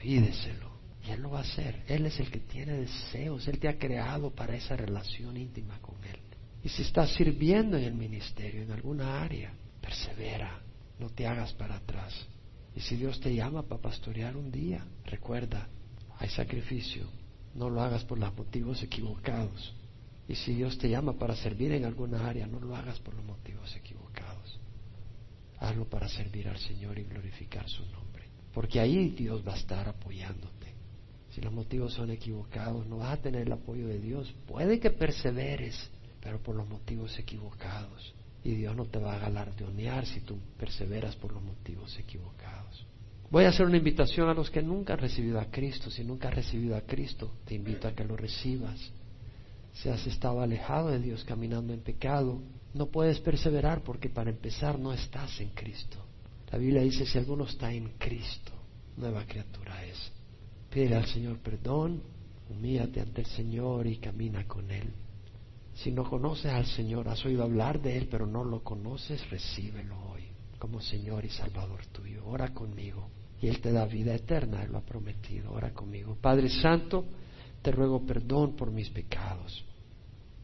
Pídeselo. Y Él lo va a hacer. Él es el que tiene deseos. Él te ha creado para esa relación íntima con Él. Y si estás sirviendo en el ministerio, en alguna área, persevera. No te hagas para atrás. Y si Dios te llama para pastorear un día, recuerda, hay sacrificio. No lo hagas por los motivos equivocados. Y si Dios te llama para servir en alguna área, no lo hagas por los motivos equivocados. Hazlo para servir al Señor y glorificar su nombre. Porque ahí Dios va a estar apoyándote. Si los motivos son equivocados, no vas a tener el apoyo de Dios. Puede que perseveres, pero por los motivos equivocados. Y Dios no te va a galardonear si tú perseveras por los motivos equivocados. Voy a hacer una invitación a los que nunca han recibido a Cristo. Si nunca has recibido a Cristo, te invito a que lo recibas. Si has estado alejado de Dios caminando en pecado, no puedes perseverar porque para empezar no estás en Cristo. La Biblia dice, si alguno está en Cristo, nueva criatura es. Pide al Señor perdón, humíllate ante el Señor y camina con Él. Si no conoces al Señor, has oído hablar de Él, pero no lo conoces, recíbelo hoy como Señor y Salvador tuyo. Ora conmigo y Él te da vida eterna, Él lo ha prometido. Ora conmigo. Padre Santo, te ruego perdón por mis pecados.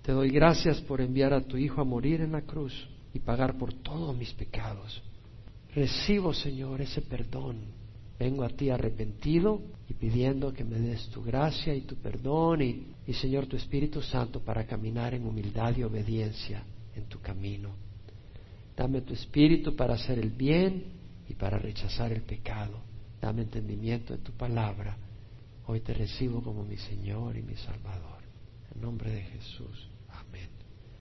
Te doy gracias por enviar a tu Hijo a morir en la cruz y pagar por todos mis pecados. Recibo, Señor, ese perdón. Vengo a ti arrepentido y pidiendo que me des tu gracia y tu perdón y, y, Señor tu Espíritu Santo para caminar en humildad y obediencia en tu camino. Dame tu Espíritu para hacer el bien y para rechazar el pecado dame entendimiento de tu palabra. Hoy te recibo como mi Señor y mi Salvador. En nombre de Jesús.